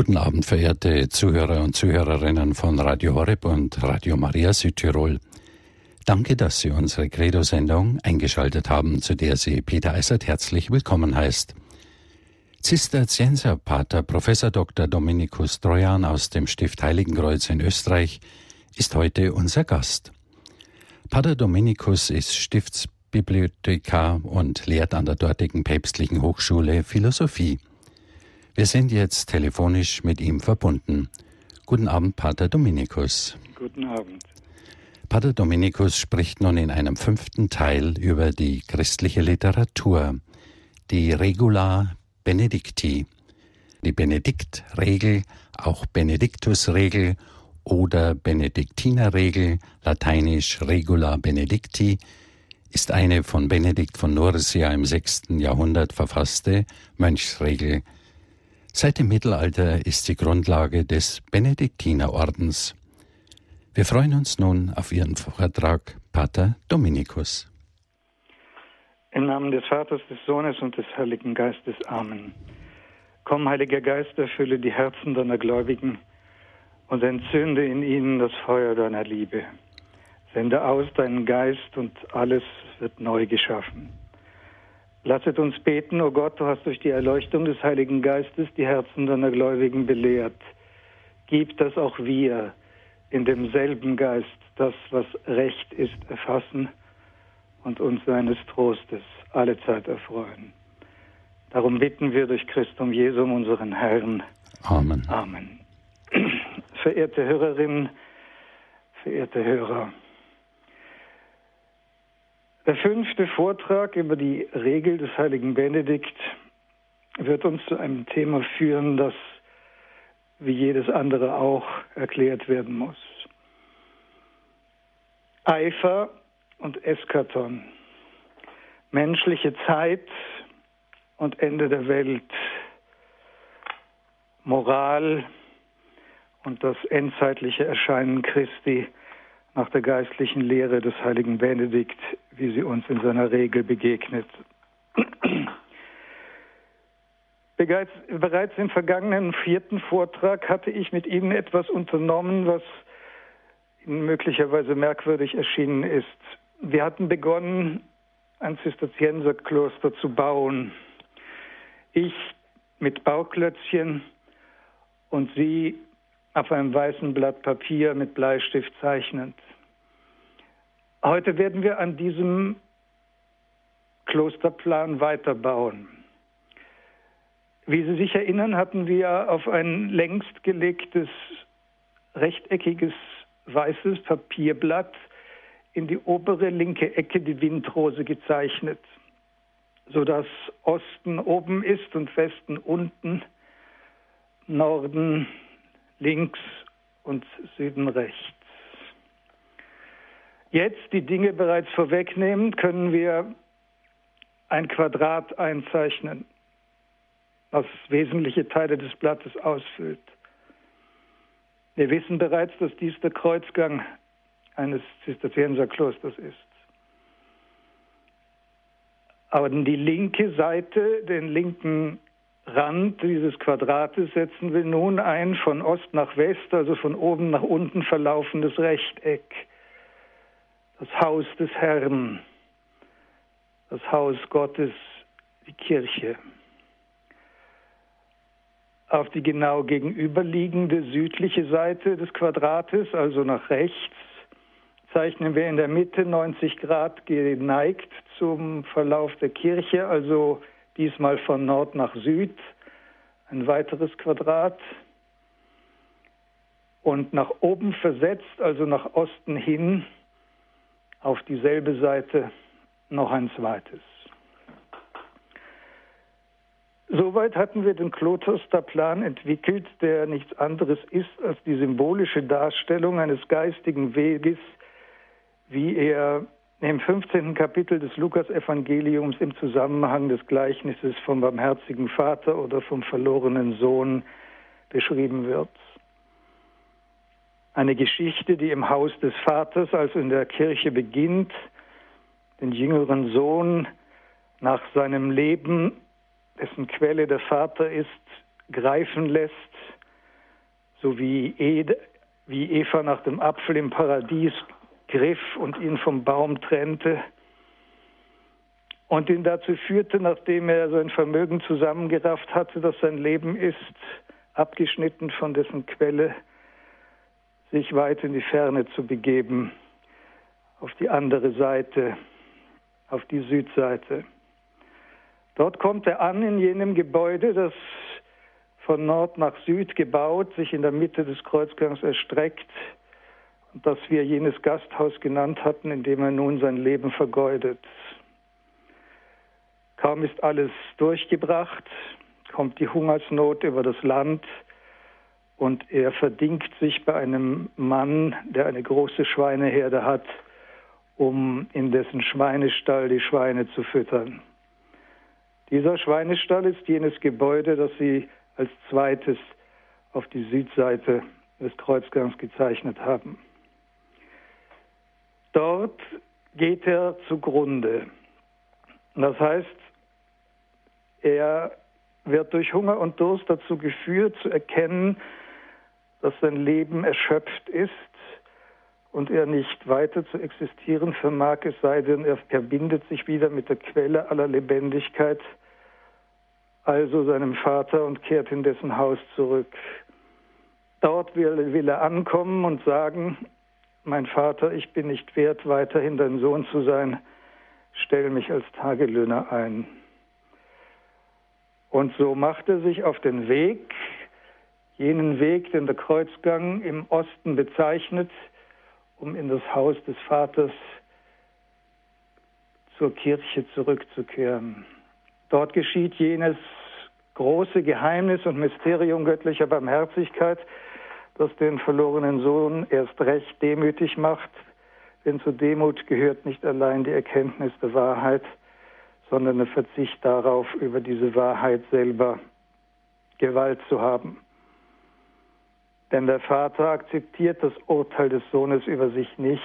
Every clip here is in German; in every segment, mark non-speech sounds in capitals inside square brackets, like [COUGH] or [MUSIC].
Guten Abend, verehrte Zuhörer und Zuhörerinnen von Radio Horeb und Radio Maria Südtirol. Danke, dass Sie unsere Credo-Sendung eingeschaltet haben, zu der Sie Peter Eisert herzlich willkommen heißt. Zisterzienserpater Professor Dr. Dominikus Trojan aus dem Stift Heiligenkreuz in Österreich ist heute unser Gast. Pater Dominikus ist Stiftsbibliothekar und lehrt an der dortigen päpstlichen Hochschule Philosophie. Wir sind jetzt telefonisch mit ihm verbunden. Guten Abend, Pater Dominikus. Guten Abend. Pater Dominikus spricht nun in einem fünften Teil über die christliche Literatur, die Regula Benedicti, die Benediktregel, auch Benediktusregel oder Benediktinerregel, lateinisch Regula Benedicti, ist eine von Benedikt von Nursia im sechsten Jahrhundert verfasste Mönchsregel, Seit dem Mittelalter ist sie Grundlage des Benediktinerordens. Wir freuen uns nun auf Ihren Vortrag, Pater Dominikus. Im Namen des Vaters, des Sohnes und des Heiligen Geistes. Amen. Komm, Heiliger Geist, erfülle die Herzen deiner Gläubigen und entzünde in ihnen das Feuer deiner Liebe. Sende aus deinen Geist und alles wird neu geschaffen. Lasset uns beten, o oh Gott, du hast durch die Erleuchtung des Heiligen Geistes die Herzen deiner Gläubigen belehrt. Gib, dass auch wir in demselben Geist das, was recht ist, erfassen und uns seines Trostes alle Zeit erfreuen. Darum bitten wir durch Christum Jesum, unseren Herrn. Amen. Amen. [CLEARS THROAT] Verehrte Hörerinnen, verehrte Hörer, der fünfte Vortrag über die Regel des heiligen Benedikt wird uns zu einem Thema führen, das wie jedes andere auch erklärt werden muss. Eifer und Eskaton, menschliche Zeit und Ende der Welt, Moral und das endzeitliche Erscheinen Christi nach der geistlichen Lehre des heiligen Benedikt, wie sie uns in seiner Regel begegnet. [CLEARS THROAT] Bereits im vergangenen vierten Vortrag hatte ich mit Ihnen etwas unternommen, was Ihnen möglicherweise merkwürdig erschienen ist. Wir hatten begonnen, ein Zisterzienserkloster zu bauen. Ich mit Bauklötzchen und Sie auf einem weißen Blatt Papier mit Bleistift zeichnend. Heute werden wir an diesem Klosterplan weiterbauen. Wie Sie sich erinnern, hatten wir auf ein längst gelegtes, rechteckiges, weißes Papierblatt in die obere linke Ecke die Windrose gezeichnet, sodass Osten oben ist und Westen unten, Norden links und Süden rechts. Jetzt die Dinge bereits vorwegnehmend können wir ein Quadrat einzeichnen, was wesentliche Teile des Blattes ausfüllt. Wir wissen bereits, dass dies der Kreuzgang eines Zisterzienserklosters ist. Aber die linke Seite, den linken Rand dieses Quadrates setzen wir nun ein von Ost nach West, also von oben nach unten verlaufendes Rechteck. Das Haus des Herrn, das Haus Gottes, die Kirche. Auf die genau gegenüberliegende südliche Seite des Quadrates, also nach rechts, zeichnen wir in der Mitte 90 Grad geneigt zum Verlauf der Kirche, also diesmal von Nord nach Süd, ein weiteres Quadrat und nach oben versetzt, also nach Osten hin, auf dieselbe Seite noch ein zweites. Soweit hatten wir den Klosterplan entwickelt, der nichts anderes ist als die symbolische Darstellung eines geistigen Weges, wie er im 15. Kapitel des Lukas-Evangeliums im Zusammenhang des Gleichnisses vom barmherzigen Vater oder vom verlorenen Sohn beschrieben wird. Eine Geschichte, die im Haus des Vaters, also in der Kirche beginnt, den jüngeren Sohn nach seinem Leben, dessen Quelle der Vater ist, greifen lässt, so wie, Eva nach dem Apfel im Paradies griff und ihn vom Baum trennte und ihn dazu führte, nachdem er sein Vermögen zusammengerafft hatte, dass sein Leben ist, abgeschnitten von dessen Quelle, sich weit in die Ferne zu begeben, auf die andere Seite, auf die Südseite. Dort kommt er an in jenem Gebäude, das von Nord nach Süd gebaut, sich in der Mitte des Kreuzgangs erstreckt das wir jenes Gasthaus genannt hatten, in dem er nun sein Leben vergeudet. Kaum ist alles durchgebracht, kommt die Hungersnot über das Land und er verdingt sich bei einem Mann, der eine große Schweineherde hat, um in dessen Schweinestall die Schweine zu füttern. Dieser Schweinestall ist jenes Gebäude, das Sie als zweites auf die Südseite des Kreuzgangs gezeichnet haben. Dort geht er zugrunde. Das heißt, er wird durch Hunger und Durst dazu geführt, zu erkennen, dass sein Leben erschöpft ist und er nicht weiter zu existieren vermag, es sei denn, er verbindet sich wieder mit der Quelle aller Lebendigkeit, also seinem Vater, und kehrt in dessen Haus zurück. Dort will, will er ankommen und sagen, mein Vater, ich bin nicht wert, weiterhin dein Sohn zu sein, stell mich als Tagelöhner ein. Und so macht er sich auf den Weg, jenen Weg, den der Kreuzgang im Osten bezeichnet, um in das Haus des Vaters zur Kirche zurückzukehren. Dort geschieht jenes große Geheimnis und Mysterium göttlicher Barmherzigkeit, das den verlorenen Sohn erst recht demütig macht, denn zur Demut gehört nicht allein die Erkenntnis der Wahrheit, sondern der Verzicht darauf, über diese Wahrheit selber Gewalt zu haben. Denn der Vater akzeptiert das Urteil des Sohnes über sich nicht,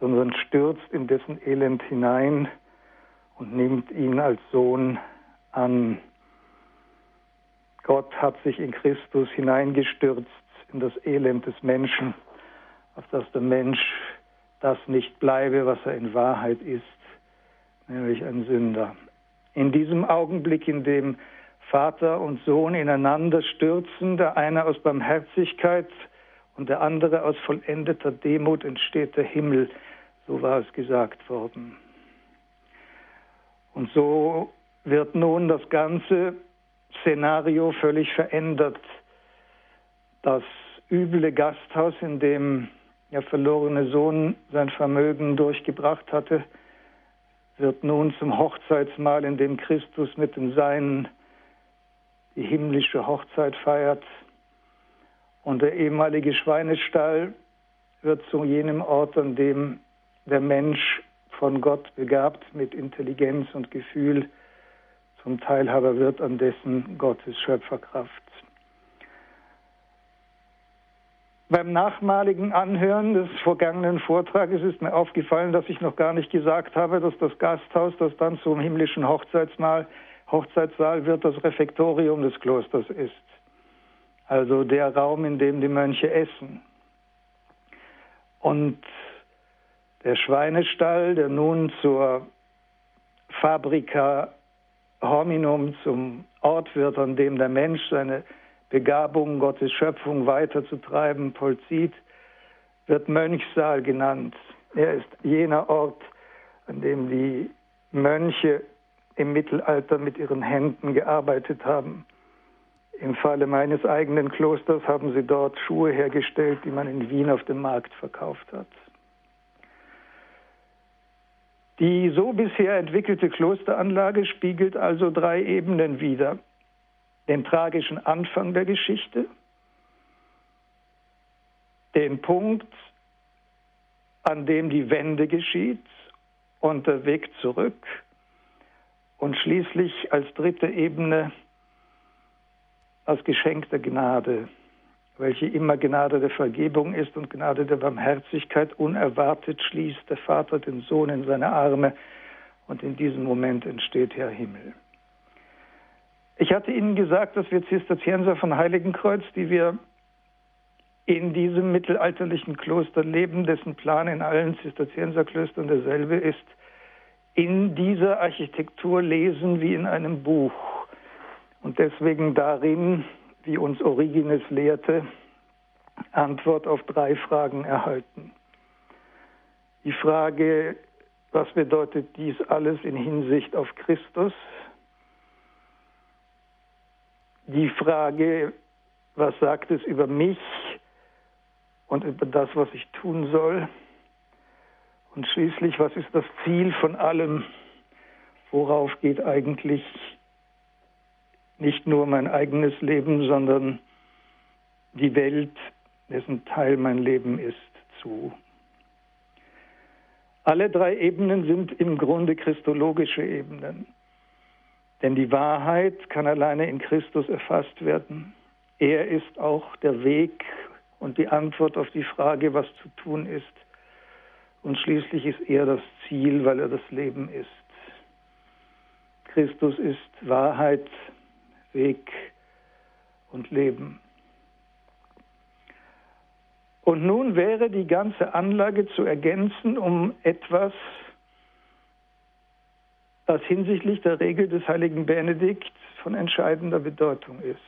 sondern stürzt in dessen Elend hinein und nimmt ihn als Sohn an. Gott hat sich in Christus hineingestürzt in das Elend des Menschen, auf das der Mensch das nicht bleibe, was er in Wahrheit ist, nämlich ein Sünder. In diesem Augenblick, in dem Vater und Sohn ineinander stürzen, der eine aus Barmherzigkeit und der andere aus vollendeter Demut entsteht der Himmel, so war es gesagt worden. Und so wird nun das ganze Szenario völlig verändert. Das üble Gasthaus, in dem der verlorene Sohn sein Vermögen durchgebracht hatte, wird nun zum Hochzeitsmahl, in dem Christus mit den Seinen die himmlische Hochzeit feiert. Und der ehemalige Schweinestall wird zu jenem Ort, an dem der Mensch von Gott begabt mit Intelligenz und Gefühl zum Teilhaber wird an dessen Gottes Schöpferkraft. Beim nachmaligen Anhören des vergangenen Vortrages ist mir aufgefallen, dass ich noch gar nicht gesagt habe, dass das Gasthaus, das dann zum himmlischen Hochzeitsmahl, Hochzeitssaal wird, das Refektorium des Klosters ist. Also der Raum, in dem die Mönche essen. Und der Schweinestall, der nun zur Fabrica Hominum, zum Ort wird, an dem der Mensch seine Begabung, Gottes Schöpfung weiterzutreiben, vollzieht, wird Mönchsaal genannt. Er ist jener Ort, an dem die Mönche im Mittelalter mit ihren Händen gearbeitet haben. Im Falle meines eigenen Klosters haben sie dort Schuhe hergestellt, die man in Wien auf dem Markt verkauft hat. Die so bisher entwickelte Klosteranlage spiegelt also drei Ebenen wider. Den tragischen Anfang der Geschichte, den Punkt, an dem die Wende geschieht und der Weg zurück und schließlich als dritte Ebene das Geschenk der Gnade, welche immer Gnade der Vergebung ist und Gnade der Barmherzigkeit. Unerwartet schließt der Vater den Sohn in seine Arme und in diesem Moment entsteht der Himmel. Ich hatte Ihnen gesagt, dass wir Zisterzienser von Heiligenkreuz, die wir in diesem mittelalterlichen Kloster leben, dessen Plan in allen Zisterzienserklöstern derselbe ist, in dieser Architektur lesen wie in einem Buch und deswegen darin, wie uns Origenes lehrte, Antwort auf drei Fragen erhalten. Die Frage, was bedeutet dies alles in Hinsicht auf Christus? Die Frage, was sagt es über mich und über das, was ich tun soll? Und schließlich, was ist das Ziel von allem? Worauf geht eigentlich nicht nur mein eigenes Leben, sondern die Welt, dessen Teil mein Leben ist, zu? Alle drei Ebenen sind im Grunde christologische Ebenen. Denn die Wahrheit kann alleine in Christus erfasst werden. Er ist auch der Weg und die Antwort auf die Frage, was zu tun ist. Und schließlich ist er das Ziel, weil er das Leben ist. Christus ist Wahrheit, Weg und Leben. Und nun wäre die ganze Anlage zu ergänzen um etwas, was hinsichtlich der Regel des heiligen Benedikt von entscheidender Bedeutung ist.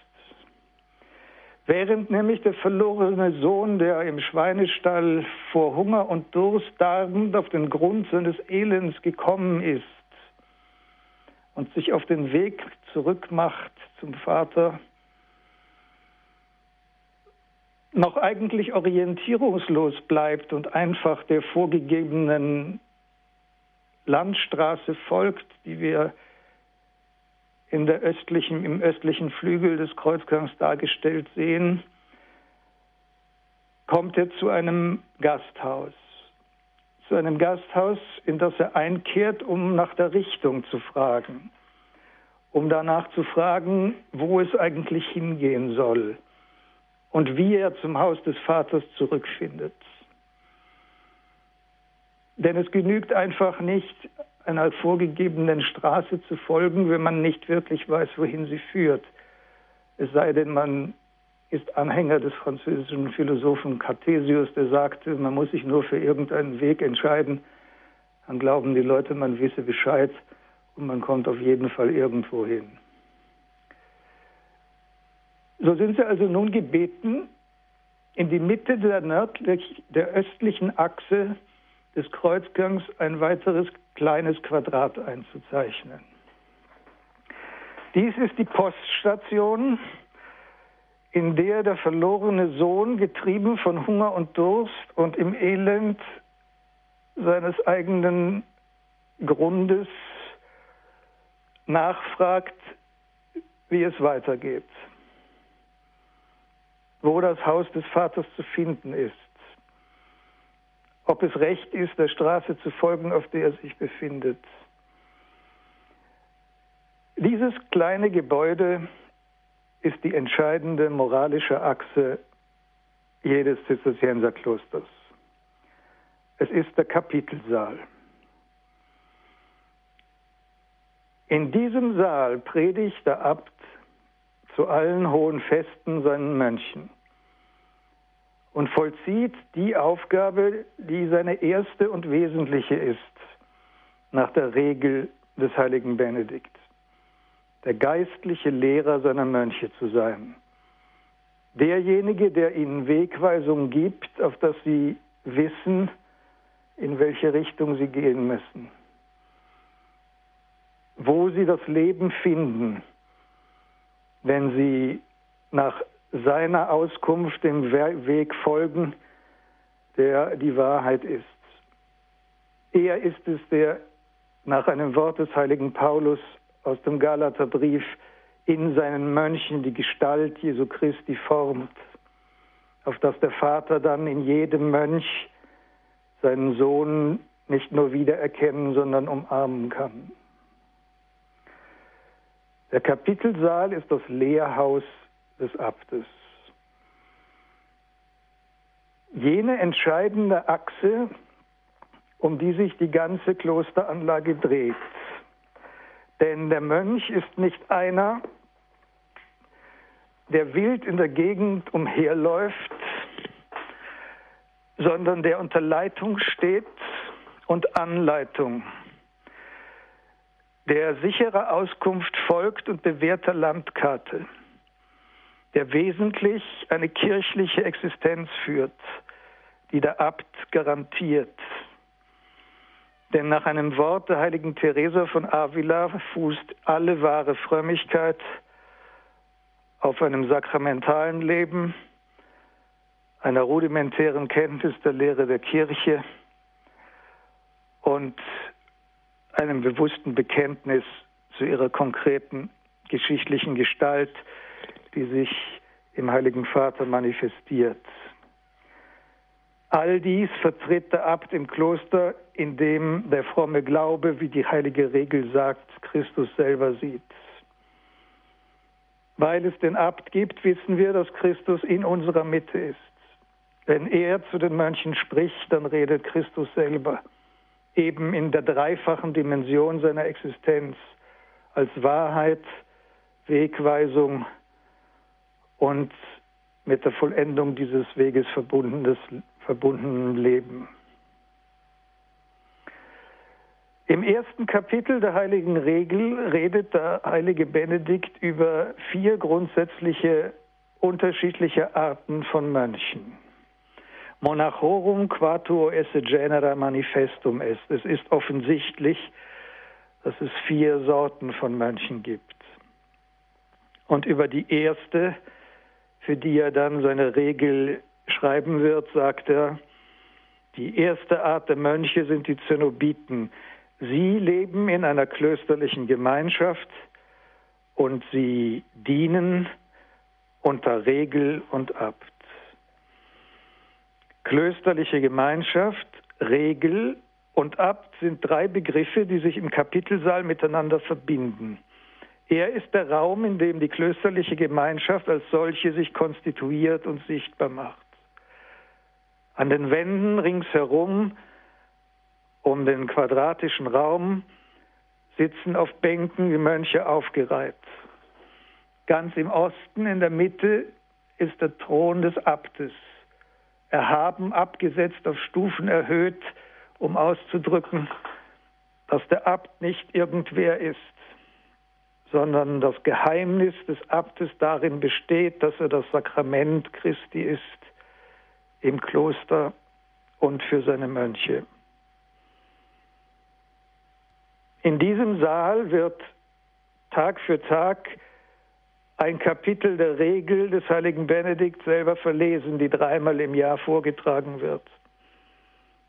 Während nämlich der verlorene Sohn, der im Schweinestall vor Hunger und Durst darbend auf den Grund seines Elends gekommen ist und sich auf den Weg zurückmacht zum Vater, noch eigentlich orientierungslos bleibt und einfach der vorgegebenen Landstraße folgt, die wir in der östlichen, im östlichen Flügel des Kreuzgangs dargestellt sehen, kommt er zu einem Gasthaus. Zu einem Gasthaus, in das er einkehrt, um nach der Richtung zu fragen, um danach zu fragen, wo es eigentlich hingehen soll und wie er zum Haus des Vaters zurückfindet. Denn es genügt einfach nicht, einer vorgegebenen Straße zu folgen, wenn man nicht wirklich weiß, wohin sie führt. Es sei denn, man ist Anhänger des französischen Philosophen Cartesius, der sagte, man muss sich nur für irgendeinen Weg entscheiden, dann glauben die Leute, man wisse Bescheid und man kommt auf jeden Fall irgendwo hin. So sind sie also nun gebeten, in die Mitte der, nördlich, der östlichen Achse des Kreuzgangs ein weiteres kleines Quadrat einzuzeichnen. Dies ist die Poststation, in der der verlorene Sohn, getrieben von Hunger und Durst und im Elend seines eigenen Grundes, nachfragt, wie es weitergeht wo das Haus des Vaters zu finden ist. Ob es recht ist, der Straße zu folgen, auf der er sich befindet. Dieses kleine Gebäude ist die entscheidende moralische Achse jedes Zisterzienserklosters. Es ist der Kapitelsaal. In diesem Saal predigt der Abt zu allen hohen Festen seinen Mönchen und vollzieht die Aufgabe, die seine erste und wesentliche ist, nach der Regel des heiligen Benedikt, der geistliche Lehrer seiner Mönche zu sein. Derjenige, der ihnen Wegweisung gibt, auf dass sie wissen, in welche Richtung sie gehen müssen, wo sie das Leben finden, wenn sie nach seiner Auskunft dem Weg folgen, der die Wahrheit ist. Er ist es, der nach einem Wort des heiligen Paulus aus dem Galaterbrief in seinen Mönchen die Gestalt Jesu Christi formt, auf dass der Vater dann in jedem Mönch seinen Sohn nicht nur wiedererkennen, sondern umarmen kann. Der Kapitelsaal ist das Lehrhaus des Abtes. Jene entscheidende Achse, um die sich die ganze Klosteranlage dreht. Denn der Mönch ist nicht einer, der wild in der Gegend umherläuft sondern der unter Leitung steht und Anleitung, der sicherer Auskunft folgt und bewährter Landkarte, der wesentlich eine kirchliche Existenz führt, die der Abt garantiert. Denn nach einem Wort der heiligen Teresa von Avila fußt alle wahre Frömmigkeit auf einem sakramentalen Leben, einer rudimentären Kenntnis der Lehre der Kirche und einem bewussten Bekenntnis zu ihrer konkreten geschichtlichen Gestalt, die sich im Heiligen Vater manifestiert. All dies vertritt der Abt im Kloster, in dem der fromme Glaube, wie die heilige Regel sagt, Christus selber sieht. Weil es den Abt gibt, wissen wir, dass Christus in unserer Mitte ist. Wenn er zu den Mönchen spricht, dann redet Christus selber, eben in der dreifachen Dimension seiner Existenz, als Wahrheit, Wegweisung und mit der Vollendung dieses Weges verbundenes, verbundenen Leben. Im ersten Kapitel der Heiligen Regel redet der heilige Benedikt über vier grundsätzliche unterschiedliche Arten von Mönchen. Monachorum quatuo esse genera manifestum est. Es ist offensichtlich, dass es vier Sorten von Mönchen gibt. Und über die erste, für die er dann seine Regel schreiben wird, sagt er, die erste Art der Mönche sind die Zenobiten. Sie leben in einer klösterlichen Gemeinschaft und sie dienen unter Regel und Abt. Klösterliche Gemeinschaft, Regel und Abt sind drei Begriffe, die sich im Kapitelsaal miteinander verbinden. Er ist der Raum, in dem die klösterliche Gemeinschaft als solche sich konstituiert und sichtbar macht. An den Wänden ringsherum um den quadratischen Raum sitzen auf Bänken die Mönche aufgereiht. Ganz im Osten in der Mitte ist der Thron des Abtes erhaben, abgesetzt, auf Stufen erhöht, um auszudrücken, dass der Abt nicht irgendwer ist, sondern das Geheimnis des Abtes darin besteht, dass er das Sakrament Christi ist im Kloster und für seine Mönche. In diesem Saal wird Tag für Tag ein Kapitel der Regel des heiligen Benedikt selber verlesen, die dreimal im Jahr vorgetragen wird,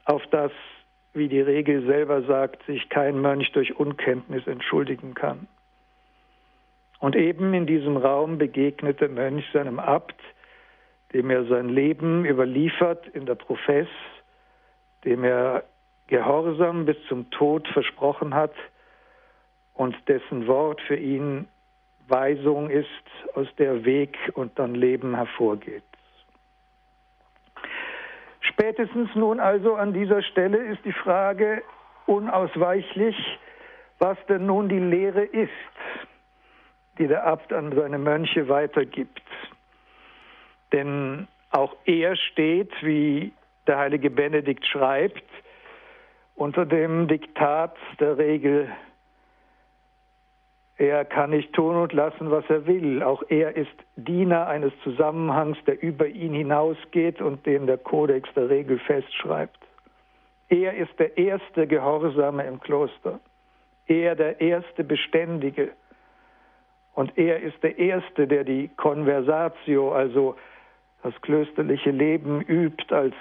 auf das, wie die Regel selber sagt, sich kein Mönch durch Unkenntnis entschuldigen kann. Und eben in diesem Raum begegnet der Mönch seinem Abt, dem er sein Leben überliefert in der Profess, dem er Gehorsam bis zum Tod versprochen hat und dessen Wort für ihn Weisung ist, aus der Weg und dann Leben hervorgeht. Spätestens nun also an dieser Stelle ist die Frage unausweichlich, was denn nun die Lehre ist, die der Abt an seine Mönche weitergibt. Denn auch er steht, wie der heilige Benedikt schreibt, unter dem Diktat der Regel er kann nicht tun und lassen, was er will. Auch er ist Diener eines Zusammenhangs, der über ihn hinausgeht und den der Kodex der Regel festschreibt. Er ist der erste Gehorsame im Kloster. Er der erste Beständige. Und er ist der erste, der die Conversatio, also das klösterliche Leben, übt als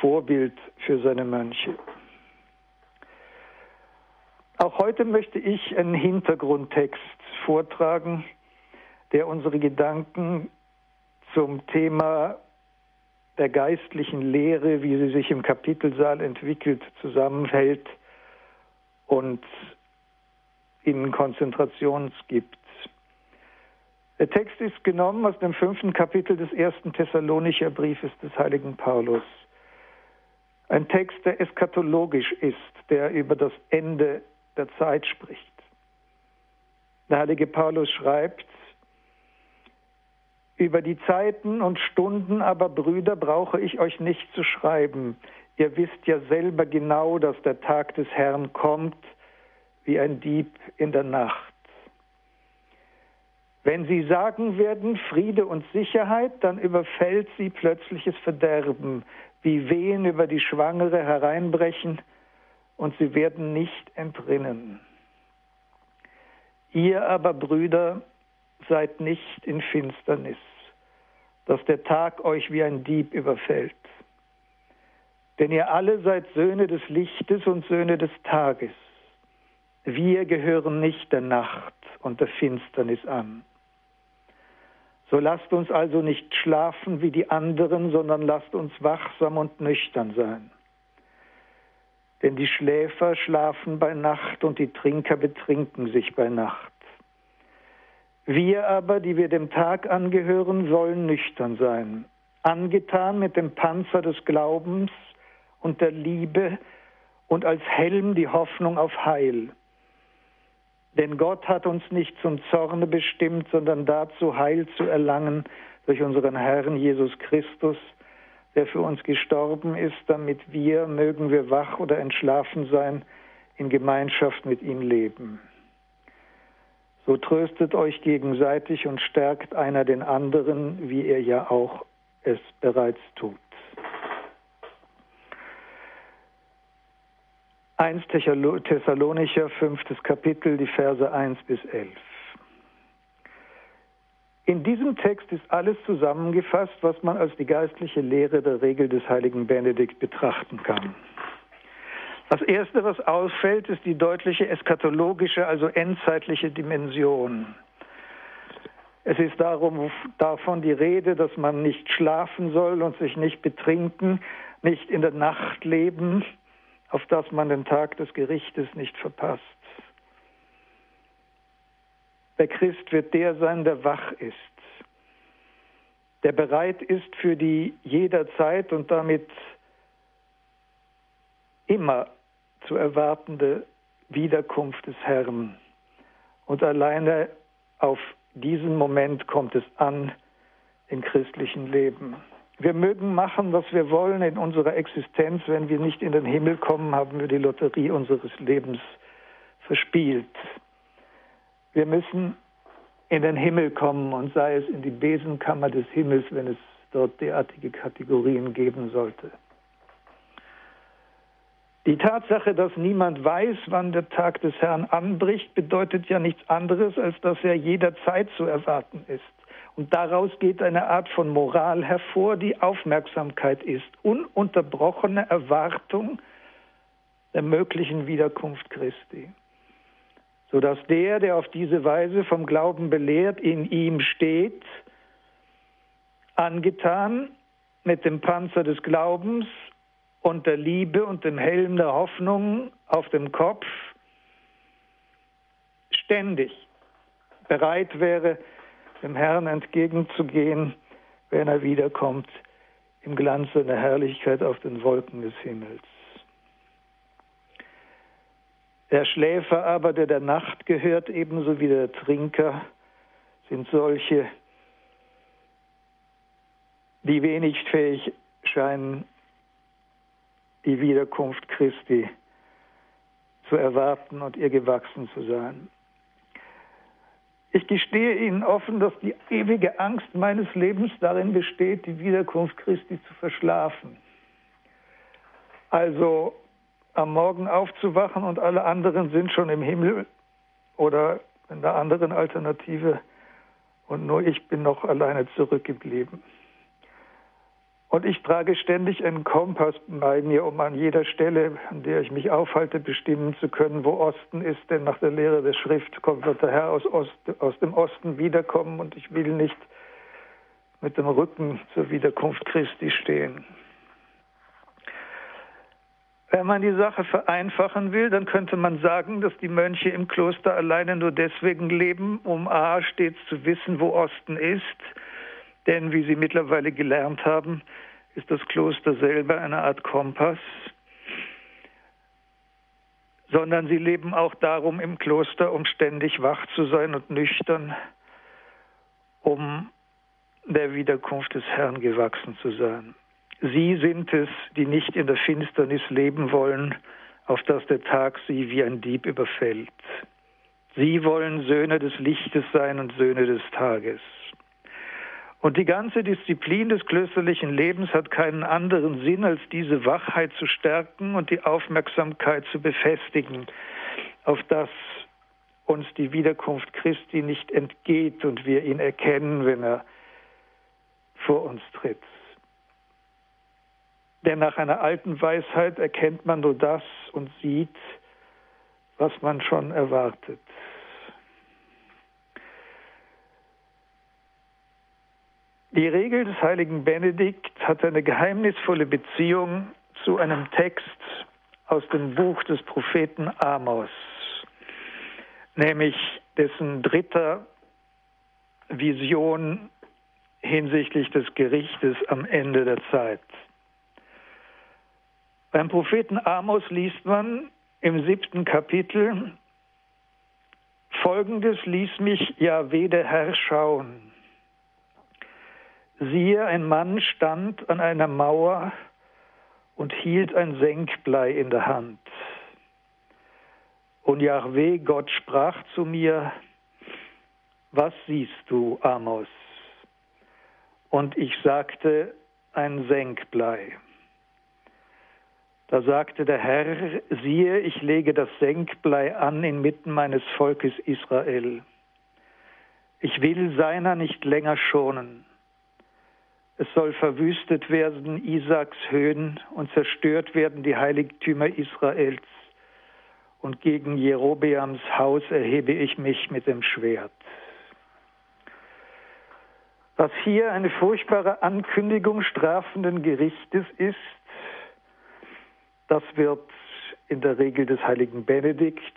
Vorbild für seine Mönche. Auch heute möchte ich einen Hintergrundtext vortragen, der unsere Gedanken zum Thema der geistlichen Lehre, wie sie sich im Kapitelsaal entwickelt, zusammenhält und ihnen Konzentrations gibt. Der Text ist genommen aus dem fünften Kapitel des ersten Thessalonicher Briefes des heiligen Paulus. Ein Text, der eskatologisch ist, der über das Ende der Zeit spricht. Der heilige Paulus schreibt Über die Zeiten und Stunden aber, Brüder, brauche ich euch nicht zu schreiben. Ihr wisst ja selber genau, dass der Tag des Herrn kommt wie ein Dieb in der Nacht. Wenn sie sagen werden Friede und Sicherheit, dann überfällt sie plötzliches Verderben, wie Wehen über die Schwangere hereinbrechen, und sie werden nicht entrinnen. Ihr aber, Brüder, seid nicht in Finsternis dass der Tag euch wie ein Dieb überfällt. Denn ihr alle seid Söhne des Lichtes und Söhne des Tages. Wir gehören nicht der Nacht und der Finsternis an. So lasst uns also nicht schlafen wie die anderen, sondern lasst uns wachsam und nüchtern sein. Denn die Schläfer schlafen bei Nacht und die Trinker betrinken sich bei Nacht. Wir aber, die wir dem Tag angehören, sollen nüchtern sein, angetan mit dem Panzer des Glaubens und der Liebe und als Helm die Hoffnung auf Heil. Denn Gott hat uns nicht zum Zorne bestimmt, sondern dazu Heil zu erlangen durch unseren Herrn Jesus Christus, der für uns gestorben ist, damit wir, mögen wir wach oder entschlafen sein, in Gemeinschaft mit ihm leben. So tröstet euch gegenseitig und stärkt einer den anderen, wie ihr ja auch es bereits tut. 1 Thessalonicher, fünftes Kapitel, die Verse 1 bis 11. In diesem Text ist alles zusammengefasst, was man als die geistliche Lehre der Regel des heiligen Benedikt betrachten kann. Das Erste, was ausfällt, ist die deutliche eskatologische, also endzeitliche Dimension. Es ist darum, davon die Rede, dass man nicht schlafen soll und sich nicht betrinken, nicht in der Nacht leben, auf dass man den Tag des Gerichtes nicht verpasst. Der Christ wird der sein, der wach ist, der bereit ist für die jederzeit und damit immer zu erwartende Wiederkunft des Herrn. Und alleine auf diesen Moment kommt es an im christlichen Leben. Wir mögen machen, was wir wollen in unserer Existenz. Wenn wir nicht in den Himmel kommen, haben wir die Lotterie unseres Lebens verspielt. Wir müssen in den Himmel kommen und sei es in die Besenkammer des Himmels, wenn es dort derartige Kategorien geben sollte. Die Tatsache, dass niemand weiß, wann der Tag des Herrn anbricht, bedeutet ja nichts anderes, als dass er jederzeit zu erwarten ist. Und daraus geht eine Art von Moral hervor, die Aufmerksamkeit ist, ununterbrochene Erwartung der möglichen Wiederkunft Christi, sodass der, der auf diese Weise vom Glauben belehrt, in ihm steht, angetan mit dem Panzer des Glaubens und der Liebe und dem Helm der Hoffnung auf dem Kopf ständig bereit wäre, dem Herrn entgegenzugehen, wenn er wiederkommt im Glanz seiner Herrlichkeit auf den Wolken des Himmels. Der Schläfer aber, der der Nacht gehört, ebenso wie der Trinker, sind solche, die wenig fähig scheinen, die Wiederkunft Christi zu erwarten und ihr gewachsen zu sein. Ich gestehe Ihnen offen, dass die ewige Angst meines Lebens darin besteht, die Wiederkunft Christi zu verschlafen. Also am Morgen aufzuwachen und alle anderen sind schon im Himmel oder in der anderen Alternative und nur ich bin noch alleine zurückgeblieben. Und ich trage ständig einen Kompass bei mir, um an jeder Stelle, an der ich mich aufhalte, bestimmen zu können, wo Osten ist. Denn nach der Lehre der Schrift kommt, der Herr aus, Ost, aus dem Osten wiederkommen und ich will nicht mit dem Rücken zur Wiederkunft Christi stehen. Wenn man die Sache vereinfachen will, dann könnte man sagen, dass die Mönche im Kloster alleine nur deswegen leben, um A stets zu wissen, wo Osten ist, denn wie Sie mittlerweile gelernt haben, ist das Kloster selber eine Art Kompass, sondern sie leben auch darum im Kloster, um ständig wach zu sein und nüchtern, um der Wiederkunft des Herrn gewachsen zu sein. Sie sind es, die nicht in der Finsternis leben wollen, auf dass der Tag sie wie ein Dieb überfällt. Sie wollen Söhne des Lichtes sein und Söhne des Tages. Und die ganze Disziplin des klösterlichen Lebens hat keinen anderen Sinn, als diese Wachheit zu stärken und die Aufmerksamkeit zu befestigen, auf das uns die Wiederkunft Christi nicht entgeht und wir ihn erkennen, wenn er vor uns tritt. Denn nach einer alten Weisheit erkennt man nur das und sieht, was man schon erwartet. Die Regel des heiligen Benedikt hat eine geheimnisvolle Beziehung zu einem Text aus dem Buch des Propheten Amos, nämlich dessen dritter Vision hinsichtlich des Gerichtes am Ende der Zeit. Beim Propheten Amos liest man im siebten Kapitel, Folgendes ließ mich Jahweh der Herr schauen. Siehe, ein Mann stand an einer Mauer und hielt ein Senkblei in der Hand. Und Jahweh, Gott, sprach zu mir, was siehst du, Amos? Und ich sagte, ein Senkblei. Da sagte der Herr, siehe, ich lege das Senkblei an inmitten meines Volkes Israel. Ich will seiner nicht länger schonen. Es soll verwüstet werden Isaaks Höhen und zerstört werden die Heiligtümer Israels. Und gegen Jerobeams Haus erhebe ich mich mit dem Schwert. Was hier eine furchtbare Ankündigung strafenden Gerichtes ist, das wird in der Regel des heiligen Benedikt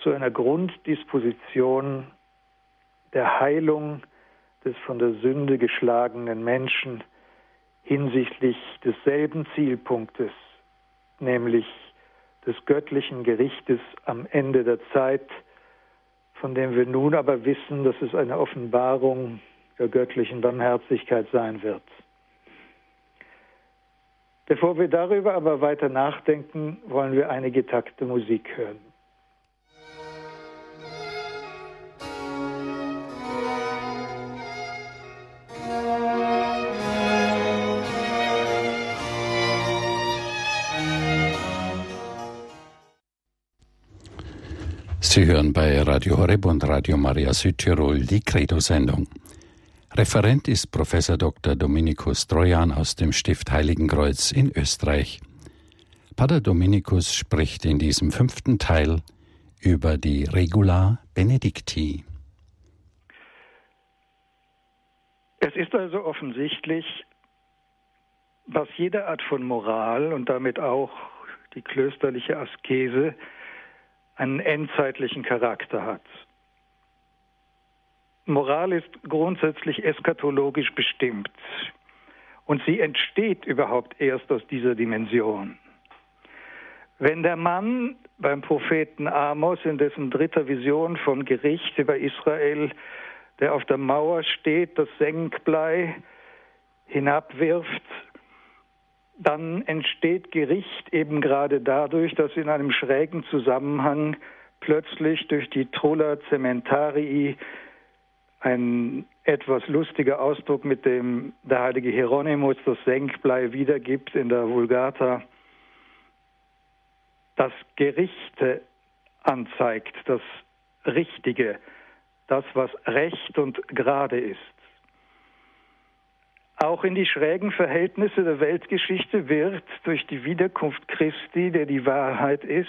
zu einer Grunddisposition der Heilung des von der Sünde geschlagenen Menschen hinsichtlich desselben Zielpunktes, nämlich des göttlichen Gerichtes am Ende der Zeit, von dem wir nun aber wissen, dass es eine Offenbarung der göttlichen Barmherzigkeit sein wird. Bevor wir darüber aber weiter nachdenken, wollen wir einige Takte Musik hören. Sie hören bei Radio Horeb und Radio Maria Südtirol die Credo-Sendung. Referent ist Professor Dr. Dominikus Trojan aus dem Stift Heiligenkreuz in Österreich. Pater Dominikus spricht in diesem fünften Teil über die Regula Benedicti. Es ist also offensichtlich, was jede Art von Moral und damit auch die klösterliche Askese einen endzeitlichen Charakter hat. Moral ist grundsätzlich eskatologisch bestimmt und sie entsteht überhaupt erst aus dieser Dimension. Wenn der Mann beim Propheten Amos in dessen dritter Vision vom Gericht über Israel, der auf der Mauer steht, das Senkblei hinabwirft dann entsteht Gericht eben gerade dadurch, dass in einem schrägen Zusammenhang plötzlich durch die Trolla Cementarii ein etwas lustiger Ausdruck, mit dem der heilige Hieronymus das Senkblei wiedergibt in der Vulgata, das Gerichte anzeigt, das Richtige, das, was recht und gerade ist. Auch in die schrägen Verhältnisse der Weltgeschichte wird durch die Wiederkunft Christi, der die Wahrheit ist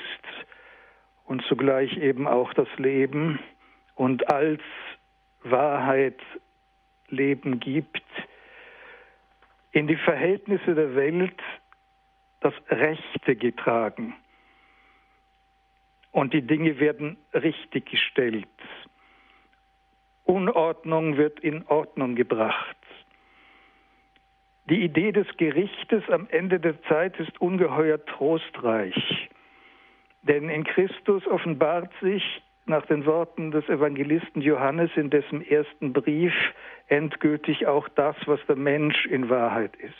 und zugleich eben auch das Leben und als Wahrheit Leben gibt, in die Verhältnisse der Welt das Rechte getragen. Und die Dinge werden richtig gestellt. Unordnung wird in Ordnung gebracht. Die Idee des Gerichtes am Ende der Zeit ist ungeheuer trostreich, denn in Christus offenbart sich nach den Worten des Evangelisten Johannes in dessen ersten Brief endgültig auch das, was der Mensch in Wahrheit ist.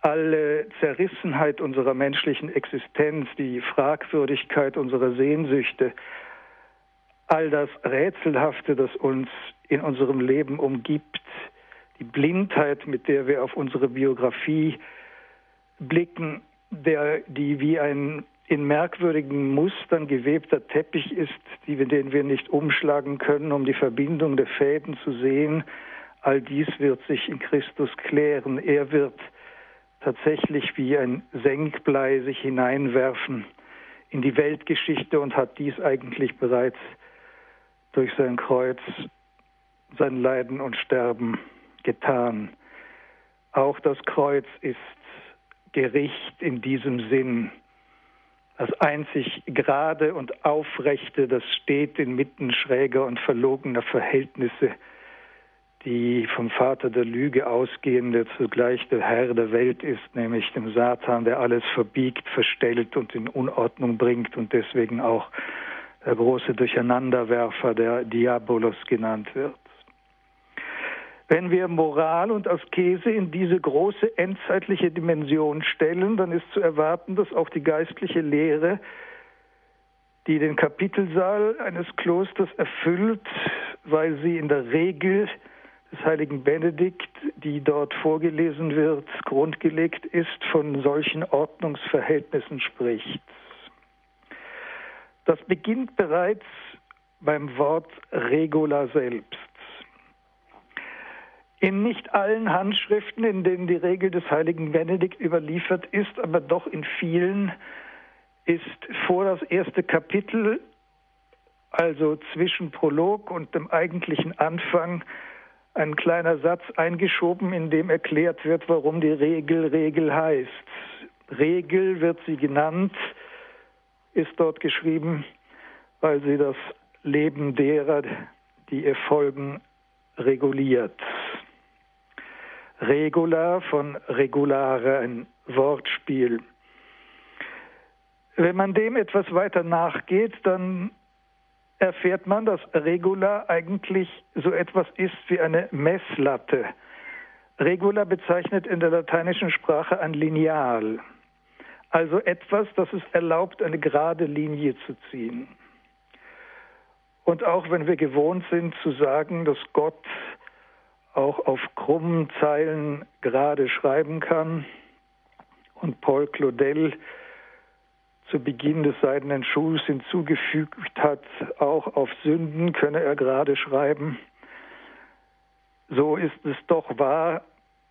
Alle Zerrissenheit unserer menschlichen Existenz, die Fragwürdigkeit unserer Sehnsüchte, all das Rätselhafte, das uns in unserem Leben umgibt, die Blindheit, mit der wir auf unsere Biografie blicken, der, die wie ein in merkwürdigen Mustern gewebter Teppich ist, die, den wir nicht umschlagen können, um die Verbindung der Fäden zu sehen. All dies wird sich in Christus klären. Er wird tatsächlich wie ein Senkblei sich hineinwerfen in die Weltgeschichte und hat dies eigentlich bereits durch sein Kreuz, sein Leiden und Sterben getan. Auch das Kreuz ist Gericht in diesem Sinn. Das einzig Gerade und Aufrechte, das steht inmitten schräger und verlogener Verhältnisse, die vom Vater der Lüge ausgehen, der zugleich der Herr der Welt ist, nämlich dem Satan, der alles verbiegt, verstellt und in Unordnung bringt und deswegen auch der große Durcheinanderwerfer, der Diabolos genannt wird. Wenn wir Moral und Askese in diese große endzeitliche Dimension stellen, dann ist zu erwarten, dass auch die geistliche Lehre, die den Kapitelsaal eines Klosters erfüllt, weil sie in der Regel des heiligen Benedikt, die dort vorgelesen wird, grundgelegt ist, von solchen Ordnungsverhältnissen spricht. Das beginnt bereits beim Wort Regula selbst. In nicht allen Handschriften, in denen die Regel des heiligen Benedikt überliefert ist, aber doch in vielen, ist vor das erste Kapitel, also zwischen Prolog und dem eigentlichen Anfang, ein kleiner Satz eingeschoben, in dem erklärt wird, warum die Regel Regel heißt. Regel wird sie genannt, ist dort geschrieben, weil sie das Leben derer, die ihr folgen, reguliert. Regula von regulare, ein Wortspiel. Wenn man dem etwas weiter nachgeht, dann erfährt man, dass Regula eigentlich so etwas ist wie eine Messlatte. Regula bezeichnet in der lateinischen Sprache ein Lineal, also etwas, das es erlaubt, eine gerade Linie zu ziehen. Und auch wenn wir gewohnt sind zu sagen, dass Gott auch auf krummen Zeilen gerade schreiben kann. Und Paul Claudel zu Beginn des seidenen Schuhs hinzugefügt hat, auch auf Sünden könne er gerade schreiben. So ist es doch wahr,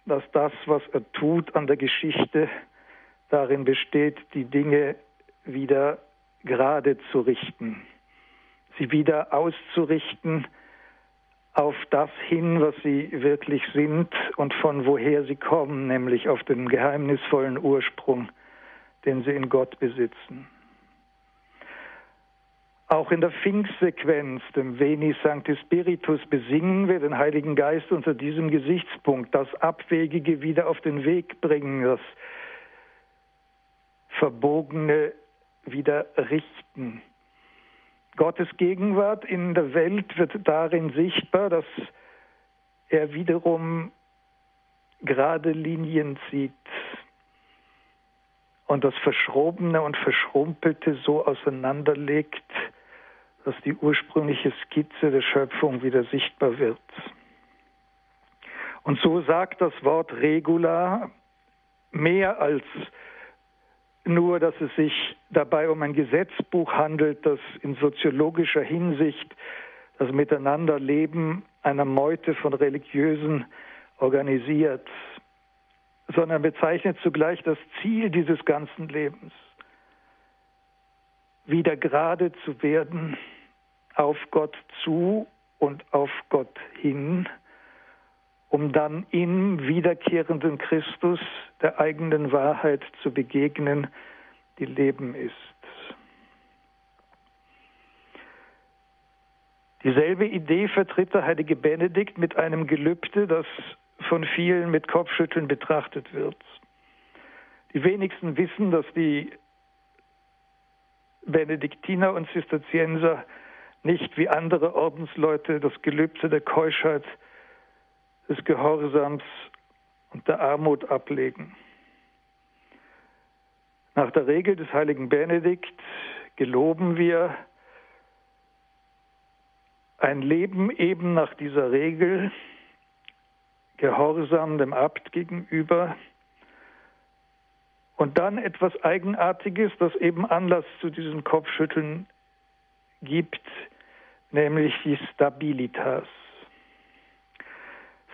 dass das, was er tut an der Geschichte, darin besteht, die Dinge wieder gerade zu richten, sie wieder auszurichten, auf das hin, was sie wirklich sind und von woher sie kommen, nämlich auf den geheimnisvollen Ursprung, den sie in Gott besitzen. Auch in der Pfingstsequenz, dem Veni Sancti Spiritus, besingen wir den Heiligen Geist unter diesem Gesichtspunkt, das Abwegige wieder auf den Weg bringen, das Verbogene wieder richten. Gottes Gegenwart in der Welt wird darin sichtbar, dass er wiederum gerade Linien zieht und das Verschrobene und Verschrumpelte so auseinanderlegt, dass die ursprüngliche Skizze der Schöpfung wieder sichtbar wird. Und so sagt das Wort Regula mehr als nur, dass es sich dabei um ein Gesetzbuch handelt, das in soziologischer Hinsicht das Miteinanderleben einer Meute von Religiösen organisiert, sondern bezeichnet zugleich das Ziel dieses ganzen Lebens, wieder gerade zu werden, auf Gott zu und auf Gott hin, um dann im wiederkehrenden Christus der eigenen Wahrheit zu begegnen, die Leben ist. Dieselbe Idee vertritt der heilige Benedikt mit einem Gelübde, das von vielen mit Kopfschütteln betrachtet wird. Die wenigsten wissen, dass die Benediktiner und Zisterzienser nicht wie andere Ordensleute das Gelübde der Keuschheit, des Gehorsams und der Armut ablegen. Nach der Regel des heiligen Benedikt geloben wir ein Leben eben nach dieser Regel, Gehorsam dem Abt gegenüber, und dann etwas Eigenartiges, das eben Anlass zu diesem Kopfschütteln gibt, nämlich die Stabilitas.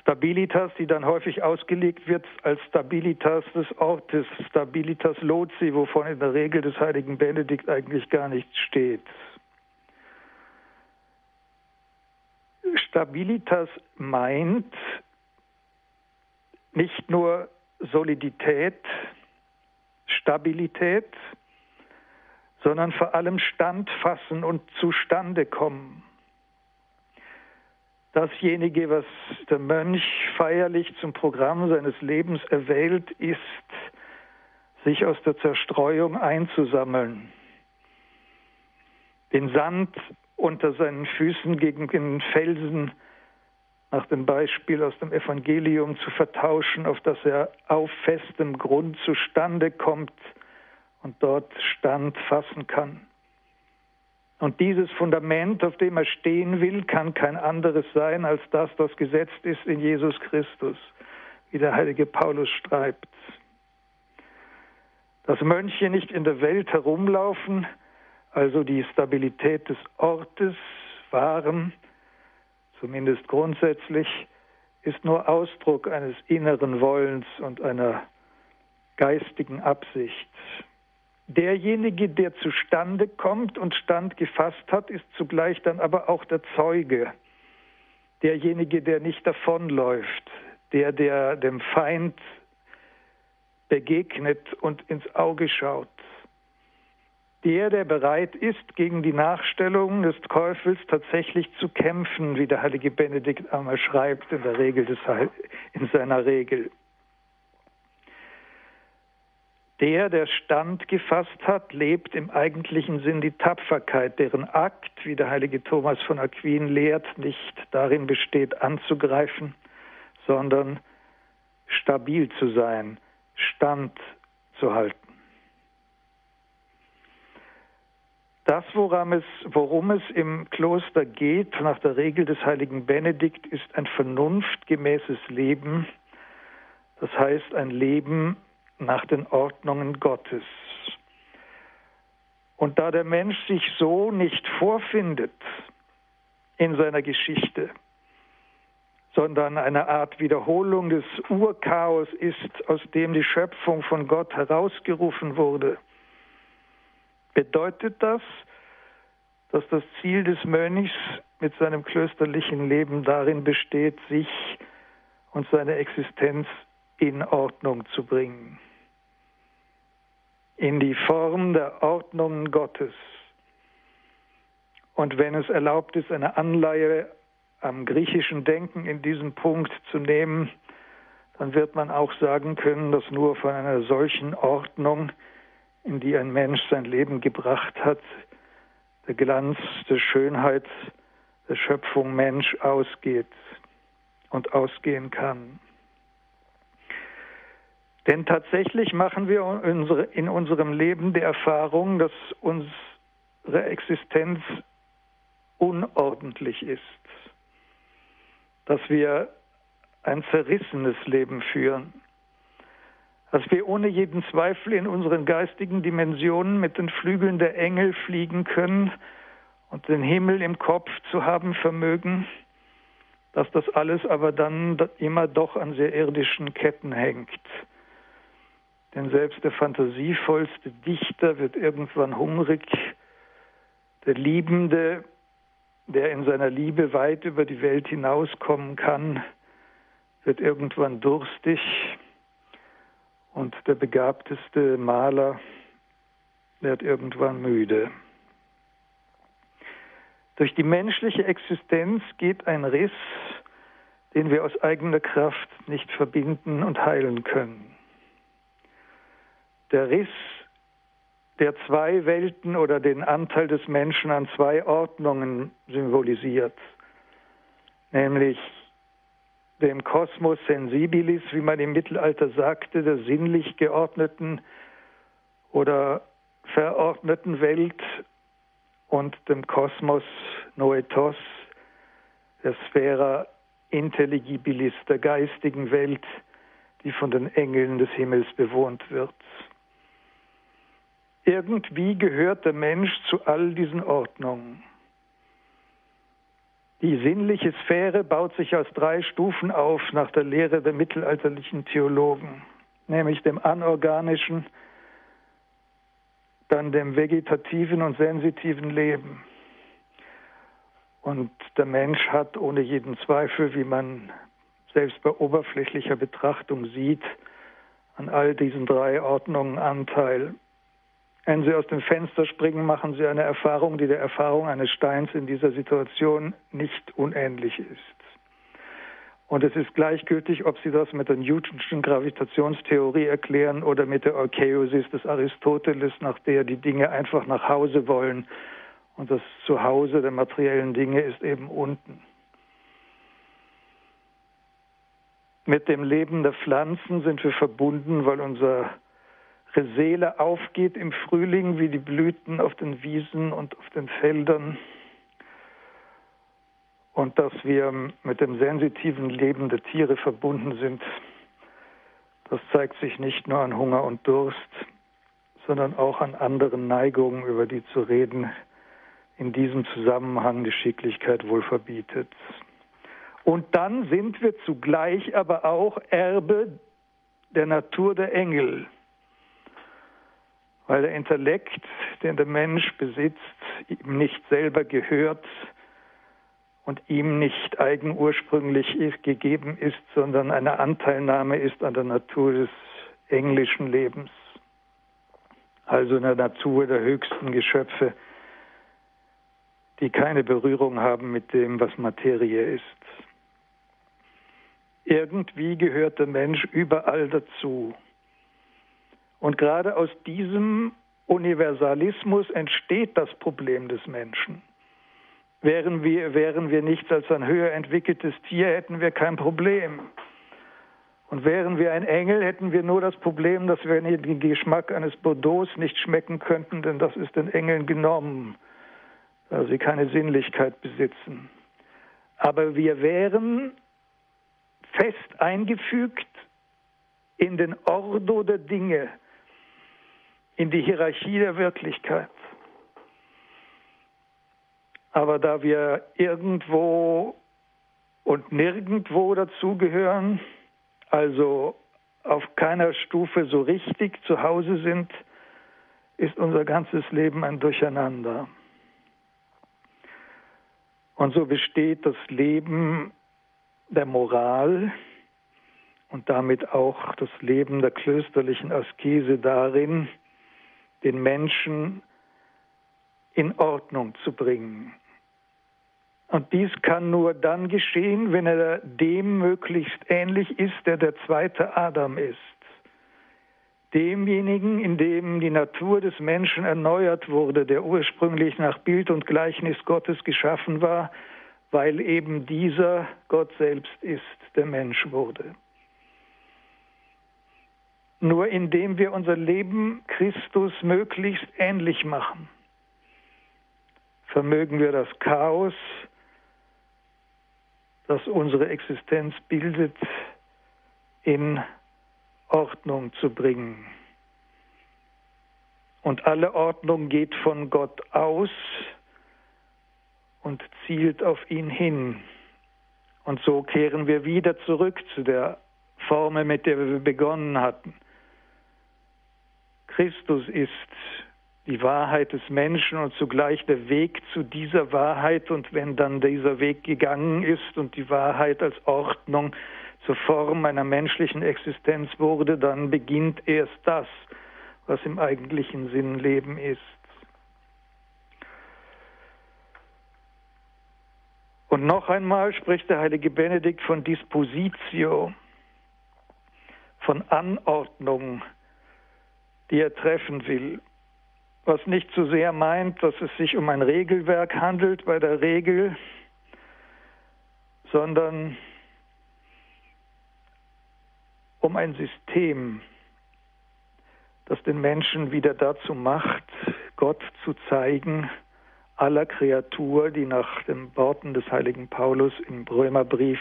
Stabilitas, die dann häufig ausgelegt wird als Stabilitas des Ortes, Stabilitas Lozi, wovon in der Regel des heiligen Benedikt eigentlich gar nichts steht. Stabilitas meint nicht nur Solidität, Stabilität, sondern vor allem Standfassen und zustande kommen dasjenige, was der Mönch feierlich zum Programm seines Lebens erwählt, ist, sich aus der Zerstreuung einzusammeln, den Sand unter seinen Füßen gegen den Felsen nach dem Beispiel aus dem Evangelium zu vertauschen, auf dass er auf festem Grund zustande kommt und dort Stand fassen kann. Und dieses Fundament, auf dem er stehen will, kann kein anderes sein als das, das gesetzt ist in Jesus Christus, wie der heilige Paulus schreibt. Dass Mönche nicht in der Welt herumlaufen, also die Stabilität des Ortes wahren, zumindest grundsätzlich, ist nur Ausdruck eines inneren Wollens und einer geistigen Absicht. Derjenige, der zustande kommt und Stand gefasst hat, ist zugleich dann aber auch der Zeuge. Derjenige, der nicht davonläuft, der, der dem Feind begegnet und ins Auge schaut. Der, der bereit ist, gegen die Nachstellung des Teufels tatsächlich zu kämpfen, wie der heilige Benedikt einmal schreibt in der Regel des Heil in seiner Regel. Der, der Stand gefasst hat, lebt im eigentlichen Sinn die Tapferkeit, deren Akt, wie der heilige Thomas von Aquin lehrt, nicht darin besteht, anzugreifen, sondern stabil zu sein, Stand zu halten. Das, worum es, worum es im Kloster geht, nach der Regel des heiligen Benedikt, ist ein vernunftgemäßes Leben, das heißt ein Leben nach den Ordnungen Gottes. Und da der Mensch sich so nicht vorfindet in seiner Geschichte, sondern eine Art Wiederholung des Urchaos ist, aus dem die Schöpfung von Gott herausgerufen wurde, bedeutet das, dass das Ziel des Mönchs mit seinem klösterlichen Leben darin besteht, sich und seine Existenz in Ordnung zu bringen in die Form der Ordnungen Gottes. Und wenn es erlaubt ist, eine Anleihe am griechischen Denken in diesem Punkt zu nehmen, dann wird man auch sagen können, dass nur von einer solchen Ordnung, in die ein Mensch sein Leben gebracht hat, der Glanz der Schönheit der Schöpfung Mensch ausgeht und ausgehen kann. Denn tatsächlich machen wir in unserem Leben die Erfahrung, dass unsere Existenz unordentlich ist, dass wir ein zerrissenes Leben führen, dass wir ohne jeden Zweifel in unseren geistigen Dimensionen mit den Flügeln der Engel fliegen können und den Himmel im Kopf zu haben vermögen, dass das alles aber dann immer doch an sehr irdischen Ketten hängt denn selbst der fantasievollste Dichter wird irgendwann hungrig. Der Liebende, der in seiner Liebe weit über die Welt hinauskommen kann, wird irgendwann durstig. Und der begabteste Maler wird irgendwann müde. Durch die menschliche Existenz geht ein Riss, den wir aus eigener Kraft nicht verbinden und heilen können. Der Riss der zwei Welten oder den Anteil des Menschen an zwei Ordnungen symbolisiert, nämlich dem Kosmos sensibilis, wie man im Mittelalter sagte, der sinnlich geordneten oder verordneten Welt und dem Kosmos noetos, der Sphära intelligibilis, der geistigen Welt, die von den Engeln des Himmels bewohnt wird. Irgendwie gehört der Mensch zu all diesen Ordnungen. Die sinnliche Sphäre baut sich aus drei Stufen auf nach der Lehre der mittelalterlichen Theologen, nämlich dem anorganischen, dann dem vegetativen und sensitiven Leben. Und der Mensch hat ohne jeden Zweifel, wie man selbst bei oberflächlicher Betrachtung sieht, an all diesen drei Ordnungen Anteil. Wenn Sie aus dem Fenster springen, machen Sie eine Erfahrung, die der Erfahrung eines Steins in dieser Situation nicht unähnlich ist. Und es ist gleichgültig, ob Sie das mit der Newtonschen Gravitationstheorie erklären oder mit der Archaeosis des Aristoteles, nach der die Dinge einfach nach Hause wollen. Und das Zuhause der materiellen Dinge ist eben unten. Mit dem Leben der Pflanzen sind wir verbunden, weil unser Seele aufgeht im Frühling wie die Blüten auf den Wiesen und auf den Feldern und dass wir mit dem sensitiven Leben der Tiere verbunden sind, das zeigt sich nicht nur an Hunger und Durst, sondern auch an anderen Neigungen, über die zu reden in diesem Zusammenhang Geschicklichkeit wohl verbietet. Und dann sind wir zugleich aber auch Erbe der Natur der Engel weil der Intellekt, den der Mensch besitzt, ihm nicht selber gehört und ihm nicht eigenursprünglich gegeben ist, sondern eine Anteilnahme ist an der Natur des englischen Lebens, also in der Natur der höchsten Geschöpfe, die keine Berührung haben mit dem, was Materie ist. Irgendwie gehört der Mensch überall dazu. Und gerade aus diesem Universalismus entsteht das Problem des Menschen. Wären wir, wären wir nichts als ein höher entwickeltes Tier, hätten wir kein Problem. Und wären wir ein Engel, hätten wir nur das Problem, dass wir den Geschmack eines Bordeaux nicht schmecken könnten, denn das ist den Engeln genommen, weil sie keine Sinnlichkeit besitzen. Aber wir wären fest eingefügt in den Ordo der Dinge, in die Hierarchie der Wirklichkeit. Aber da wir irgendwo und nirgendwo dazugehören, also auf keiner Stufe so richtig zu Hause sind, ist unser ganzes Leben ein Durcheinander. Und so besteht das Leben der Moral und damit auch das Leben der klösterlichen Askese darin, den Menschen in Ordnung zu bringen. Und dies kann nur dann geschehen, wenn er dem möglichst ähnlich ist, der der zweite Adam ist. Demjenigen, in dem die Natur des Menschen erneuert wurde, der ursprünglich nach Bild und Gleichnis Gottes geschaffen war, weil eben dieser Gott selbst ist, der Mensch wurde. Nur indem wir unser Leben Christus möglichst ähnlich machen, vermögen wir das Chaos, das unsere Existenz bildet, in Ordnung zu bringen. Und alle Ordnung geht von Gott aus und zielt auf ihn hin. Und so kehren wir wieder zurück zu der Formel, mit der wir begonnen hatten. Christus ist die Wahrheit des Menschen und zugleich der Weg zu dieser Wahrheit. Und wenn dann dieser Weg gegangen ist und die Wahrheit als Ordnung zur Form einer menschlichen Existenz wurde, dann beginnt erst das, was im eigentlichen Sinn Leben ist. Und noch einmal spricht der heilige Benedikt von Dispositio, von Anordnung, die er treffen will. was nicht zu sehr meint, dass es sich um ein Regelwerk handelt bei der Regel, sondern um ein System, das den Menschen wieder dazu macht, Gott zu zeigen, aller Kreatur, die nach den Worten des heiligen Paulus im Römerbrief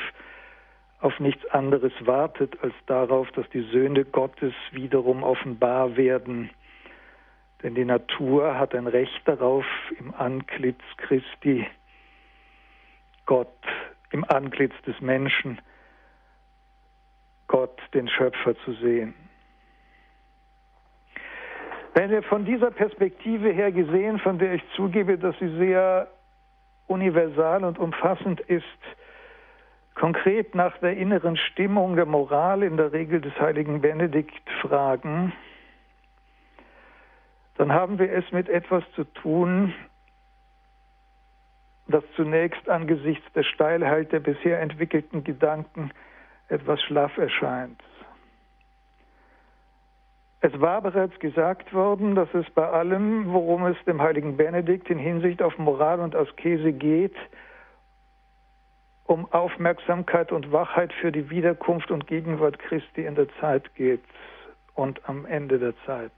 auf nichts anderes wartet als darauf, dass die Söhne Gottes wiederum offenbar werden. Denn die Natur hat ein Recht darauf, im Antlitz Christi Gott, im Antlitz des Menschen, Gott, den Schöpfer zu sehen. Wenn wir von dieser Perspektive her gesehen, von der ich zugebe, dass sie sehr universal und umfassend ist, konkret nach der inneren Stimmung der Moral in der Regel des heiligen Benedikt fragen, dann haben wir es mit etwas zu tun, das zunächst angesichts der Steilheit der bisher entwickelten Gedanken etwas schlaff erscheint. Es war bereits gesagt worden, dass es bei allem, worum es dem heiligen Benedikt in Hinsicht auf Moral und Askese geht, um Aufmerksamkeit und Wachheit für die Wiederkunft und Gegenwart Christi in der Zeit geht und am Ende der Zeit.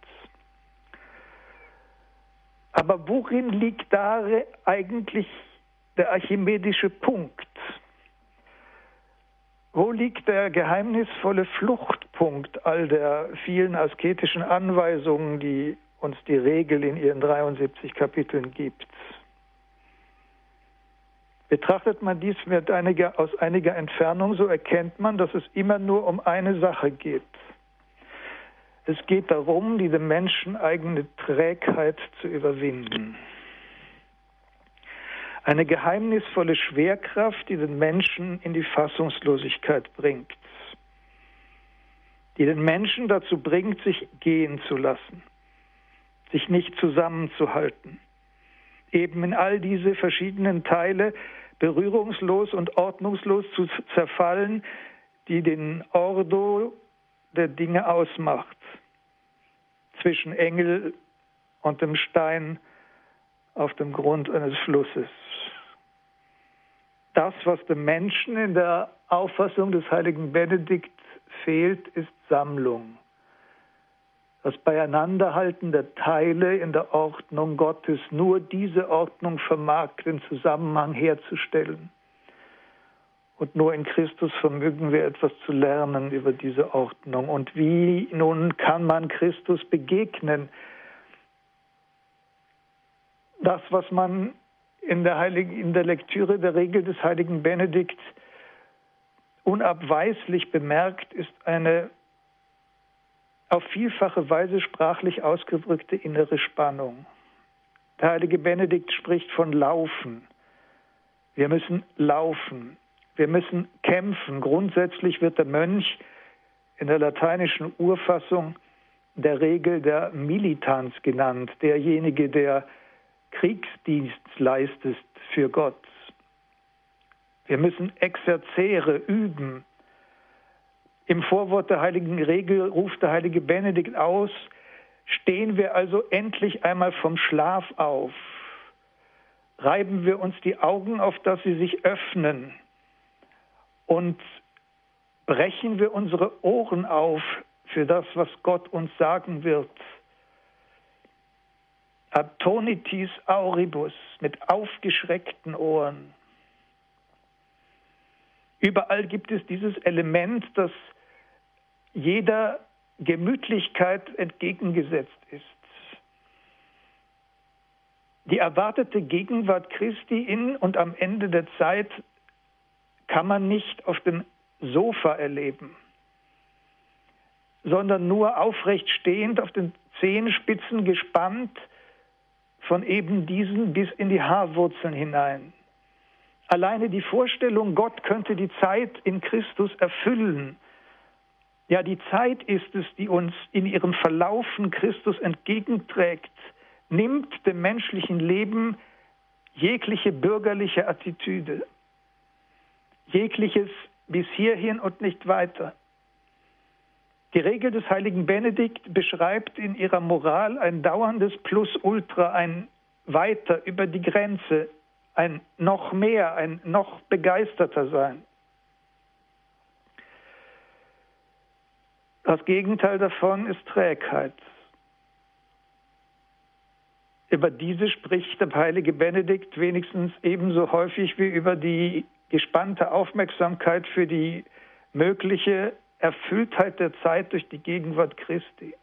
Aber worin liegt da eigentlich der archimedische Punkt? Wo liegt der geheimnisvolle Fluchtpunkt all der vielen asketischen Anweisungen, die uns die Regel in ihren 73 Kapiteln gibt? Betrachtet man dies mit einiger, aus einiger Entfernung, so erkennt man, dass es immer nur um eine Sache geht. Es geht darum, die dem Menschen eigene Trägheit zu überwinden. Eine geheimnisvolle Schwerkraft, die den Menschen in die Fassungslosigkeit bringt, die den Menschen dazu bringt, sich gehen zu lassen, sich nicht zusammenzuhalten, eben in all diese verschiedenen Teile berührungslos und ordnungslos zu zerfallen, die den Ordo der Dinge ausmacht, zwischen Engel und dem Stein auf dem Grund eines Flusses. Das, was dem Menschen in der Auffassung des heiligen Benedikt fehlt, ist Sammlung das Beieinanderhalten der Teile in der Ordnung Gottes. Nur diese Ordnung vermag den Zusammenhang herzustellen. Und nur in Christus vermögen wir etwas zu lernen über diese Ordnung. Und wie nun kann man Christus begegnen? Das, was man in der, Heiligen, in der Lektüre der Regel des heiligen Benedikt unabweislich bemerkt, ist eine auf vielfache Weise sprachlich ausgedrückte innere Spannung. Der heilige Benedikt spricht von Laufen. Wir müssen laufen. Wir müssen kämpfen. Grundsätzlich wird der Mönch in der lateinischen Urfassung der Regel der Militanz genannt, derjenige, der Kriegsdienst leistet für Gott. Wir müssen Exerzere üben, im Vorwort der heiligen Regel ruft der heilige Benedikt aus, stehen wir also endlich einmal vom Schlaf auf, reiben wir uns die Augen, auf dass sie sich öffnen und brechen wir unsere Ohren auf für das, was Gott uns sagen wird. Atonitis auribus mit aufgeschreckten Ohren. Überall gibt es dieses Element, das jeder Gemütlichkeit entgegengesetzt ist. Die erwartete Gegenwart Christi in und am Ende der Zeit kann man nicht auf dem Sofa erleben, sondern nur aufrecht stehend, auf den Zehenspitzen gespannt, von eben diesen bis in die Haarwurzeln hinein. Alleine die Vorstellung, Gott könnte die Zeit in Christus erfüllen, ja, die Zeit ist es, die uns in ihrem Verlaufen Christus entgegenträgt, nimmt dem menschlichen Leben jegliche bürgerliche Attitüde, jegliches bis hierhin und nicht weiter. Die Regel des heiligen Benedikt beschreibt in ihrer Moral ein dauerndes Plus-Ultra, ein weiter über die Grenze, ein noch mehr, ein noch begeisterter Sein. Das Gegenteil davon ist Trägheit. Über diese spricht der heilige Benedikt wenigstens ebenso häufig wie über die gespannte Aufmerksamkeit für die mögliche Erfülltheit der Zeit durch die Gegenwart Christi.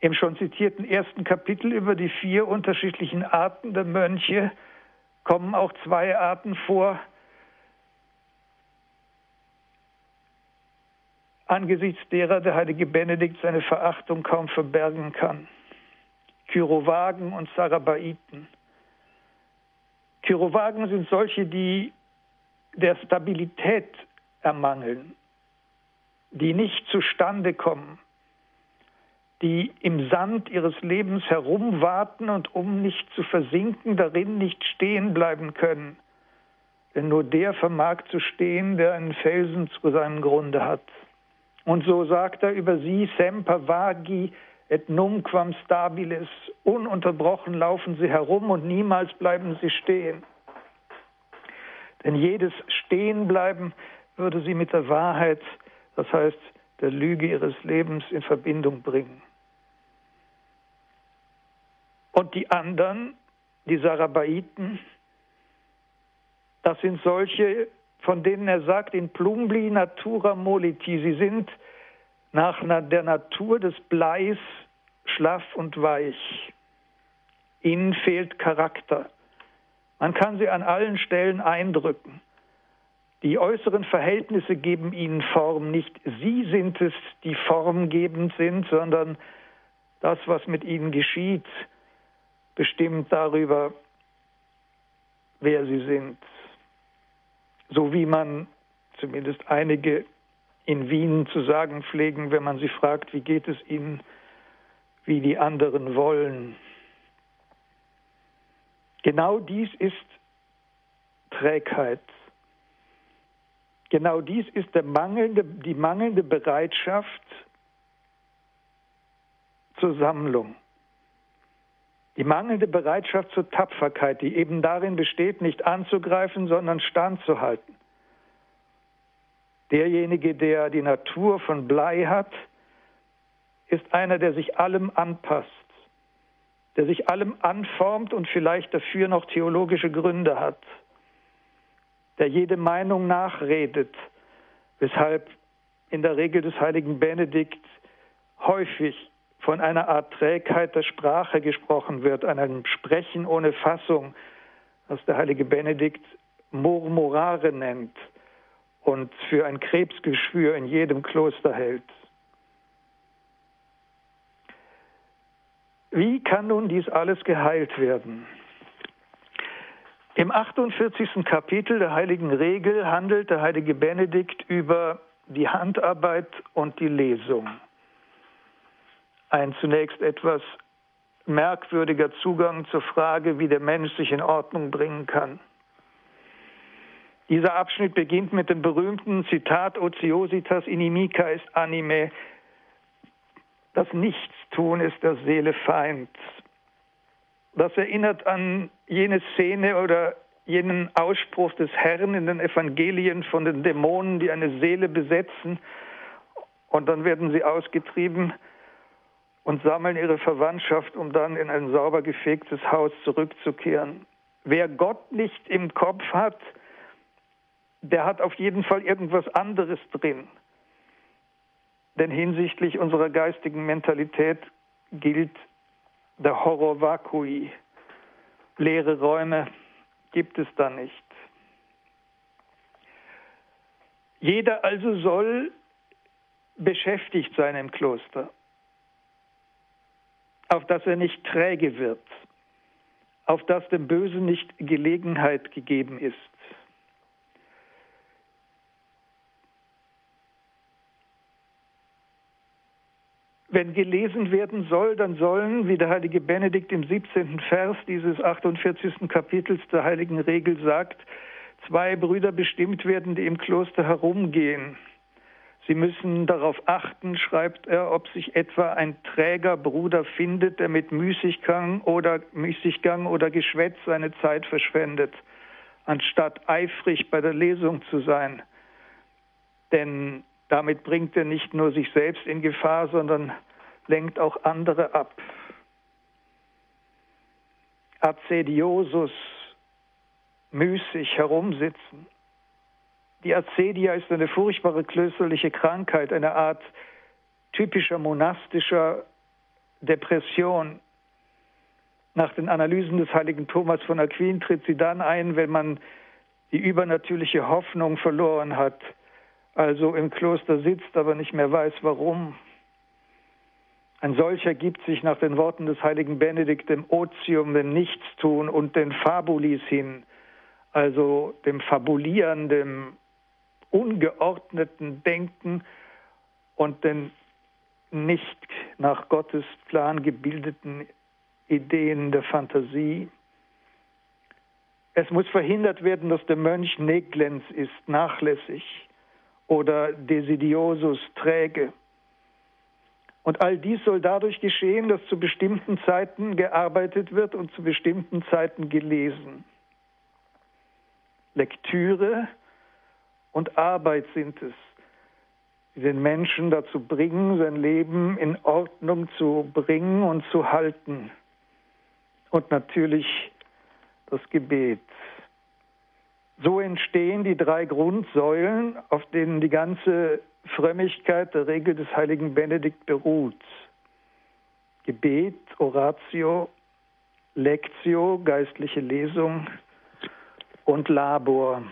Im schon zitierten ersten Kapitel über die vier unterschiedlichen Arten der Mönche kommen auch zwei Arten vor, angesichts derer der heilige Benedikt seine Verachtung kaum verbergen kann. Kyrovagen und Sarabaiten. Kyrovagen sind solche, die der Stabilität ermangeln, die nicht zustande kommen, die im Sand ihres Lebens herumwarten und um nicht zu versinken, darin nicht stehen bleiben können. Denn nur der vermag zu stehen, der einen Felsen zu seinem Grunde hat. Und so sagt er über sie, semper vagi et numquam stabilis, ununterbrochen laufen sie herum und niemals bleiben sie stehen. Denn jedes Stehenbleiben würde sie mit der Wahrheit, das heißt der Lüge ihres Lebens in Verbindung bringen. Und die anderen, die Sarabaiten, das sind solche, von denen er sagt, in plumbli natura moliti, sie sind nach der Natur des Bleis schlaff und weich. Ihnen fehlt Charakter. Man kann sie an allen Stellen eindrücken. Die äußeren Verhältnisse geben ihnen Form. Nicht sie sind es, die formgebend sind, sondern das, was mit ihnen geschieht, bestimmt darüber, wer sie sind. So wie man zumindest einige in Wien zu sagen pflegen, wenn man sie fragt, wie geht es ihnen, wie die anderen wollen. Genau dies ist Trägheit. Genau dies ist mangelnde, die mangelnde Bereitschaft zur Sammlung. Die mangelnde Bereitschaft zur Tapferkeit, die eben darin besteht, nicht anzugreifen, sondern standzuhalten. Derjenige, der die Natur von Blei hat, ist einer, der sich allem anpasst, der sich allem anformt und vielleicht dafür noch theologische Gründe hat, der jede Meinung nachredet, weshalb in der Regel des heiligen Benedikt häufig von einer Art Trägheit der Sprache gesprochen wird, einem Sprechen ohne Fassung, was der heilige Benedikt Murmurare nennt und für ein Krebsgeschwür in jedem Kloster hält. Wie kann nun dies alles geheilt werden? Im 48. Kapitel der Heiligen Regel handelt der heilige Benedikt über die Handarbeit und die Lesung ein zunächst etwas merkwürdiger Zugang zur Frage, wie der Mensch sich in Ordnung bringen kann. Dieser Abschnitt beginnt mit dem berühmten Zitat Ociositas inimica ist anime. Das Nichtstun ist der Seele Feind. Das erinnert an jene Szene oder jenen Ausspruch des Herrn in den Evangelien von den Dämonen, die eine Seele besetzen und dann werden sie ausgetrieben und sammeln ihre Verwandtschaft, um dann in ein sauber gefegtes Haus zurückzukehren. Wer Gott nicht im Kopf hat, der hat auf jeden Fall irgendwas anderes drin. Denn hinsichtlich unserer geistigen Mentalität gilt der Horror vacui. Leere Räume gibt es da nicht. Jeder also soll beschäftigt sein im Kloster auf dass er nicht träge wird, auf dass dem Bösen nicht Gelegenheit gegeben ist. Wenn gelesen werden soll, dann sollen, wie der heilige Benedikt im 17. Vers dieses 48. Kapitels der heiligen Regel sagt, zwei Brüder bestimmt werden, die im Kloster herumgehen. Sie müssen darauf achten, schreibt er, ob sich etwa ein träger Bruder findet, der mit Müßiggang oder, Müßiggang oder Geschwätz seine Zeit verschwendet, anstatt eifrig bei der Lesung zu sein. Denn damit bringt er nicht nur sich selbst in Gefahr, sondern lenkt auch andere ab. Azediosus, müßig herumsitzen. Die Azedia ist eine furchtbare klösterliche Krankheit, eine Art typischer monastischer Depression. Nach den Analysen des heiligen Thomas von Aquin tritt sie dann ein, wenn man die übernatürliche Hoffnung verloren hat, also im Kloster sitzt, aber nicht mehr weiß warum. Ein solcher gibt sich nach den Worten des heiligen Benedikt dem Otium, dem Nichtstun und den Fabulis hin, also dem Fabulieren, dem ungeordneten Denken und den nicht nach Gottes Plan gebildeten Ideen der Fantasie. Es muss verhindert werden, dass der Mönch neglens ist, nachlässig oder desidiosus, träge. Und all dies soll dadurch geschehen, dass zu bestimmten Zeiten gearbeitet wird und zu bestimmten Zeiten gelesen. Lektüre und Arbeit sind es, die den Menschen dazu bringen, sein Leben in Ordnung zu bringen und zu halten. Und natürlich das Gebet. So entstehen die drei Grundsäulen, auf denen die ganze Frömmigkeit der Regel des heiligen Benedikt beruht. Gebet, Oratio, Lectio, geistliche Lesung und Labor,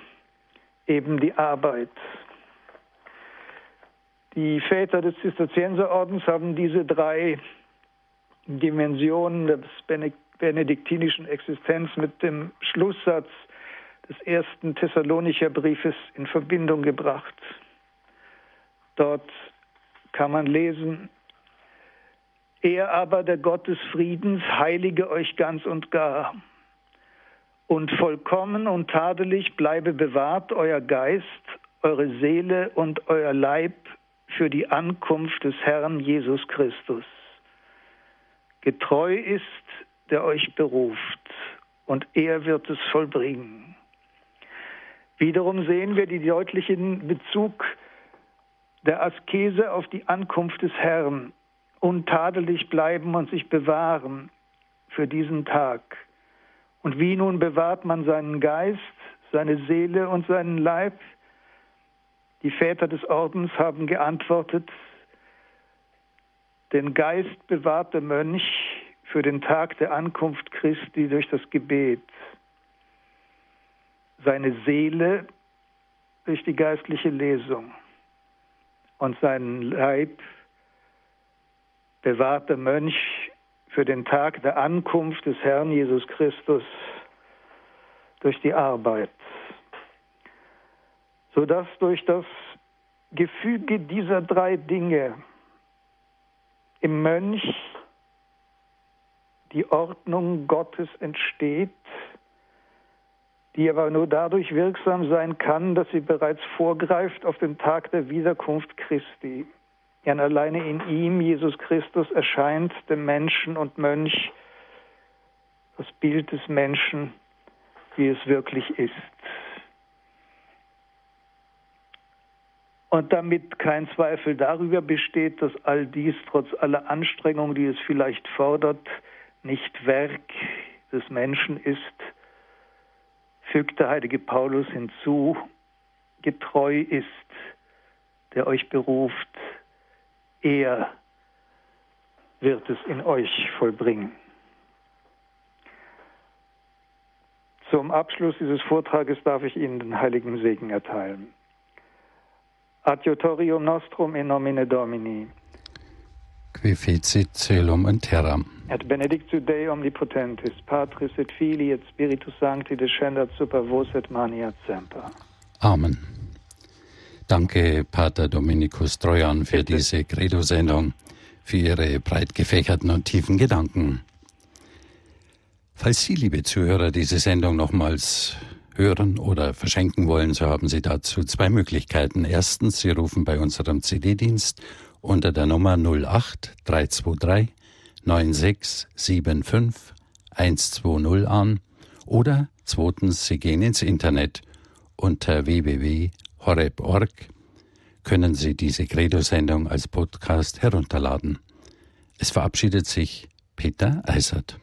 eben die Arbeit. Die Väter des Zisterzienserordens haben diese drei Dimensionen des benediktinischen Existenz mit dem Schlusssatz des ersten Thessalonicher Briefes in Verbindung gebracht. Dort kann man lesen, er aber, der Gott des Friedens, heilige euch ganz und gar und vollkommen und tadelig bleibe bewahrt euer Geist, eure Seele und euer Leib für die Ankunft des Herrn Jesus Christus. Getreu ist, der euch beruft, und er wird es vollbringen. Wiederum sehen wir den deutlichen Bezug der Askese auf die Ankunft des Herrn, untadelig bleiben und sich bewahren für diesen Tag. Und wie nun bewahrt man seinen Geist, seine Seele und seinen Leib? Die Väter des Ordens haben geantwortet, den Geist bewahrt der Mönch für den Tag der Ankunft Christi durch das Gebet, seine Seele durch die geistliche Lesung und seinen Leib bewahrt der Mönch für den Tag der Ankunft des Herrn Jesus Christus durch die Arbeit, sodass durch das Gefüge dieser drei Dinge im Mönch die Ordnung Gottes entsteht, die aber nur dadurch wirksam sein kann, dass sie bereits vorgreift auf den Tag der Wiederkunft Christi. Denn alleine in ihm, Jesus Christus, erscheint dem Menschen und Mönch das Bild des Menschen, wie es wirklich ist. Und damit kein Zweifel darüber besteht, dass all dies trotz aller Anstrengung, die es vielleicht fordert, nicht Werk des Menschen ist, fügt der heilige Paulus hinzu, getreu ist, der euch beruft, er wird es in euch vollbringen. Zum Abschluss dieses Vortrages darf ich Ihnen den heiligen Segen erteilen. Adiutorium nostrum in nomine Domini. Qui fecit celum in terram. Et benedictu Dei omnipotentis, Patris et Filii et Spiritus Sancti descendat super vos et mania semper. Amen. Danke, Pater Dominikus Trojan, für Bitte. diese Credo-Sendung, für Ihre breit gefächerten und tiefen Gedanken. Falls Sie, liebe Zuhörer, diese Sendung nochmals hören oder verschenken wollen, so haben Sie dazu zwei Möglichkeiten. Erstens, Sie rufen bei unserem CD-Dienst unter der Nummer 08 323 9675 120 an oder zweitens, Sie gehen ins Internet unter www.horeb.org können Sie diese Credo-Sendung als Podcast herunterladen. Es verabschiedet sich Peter Eisert.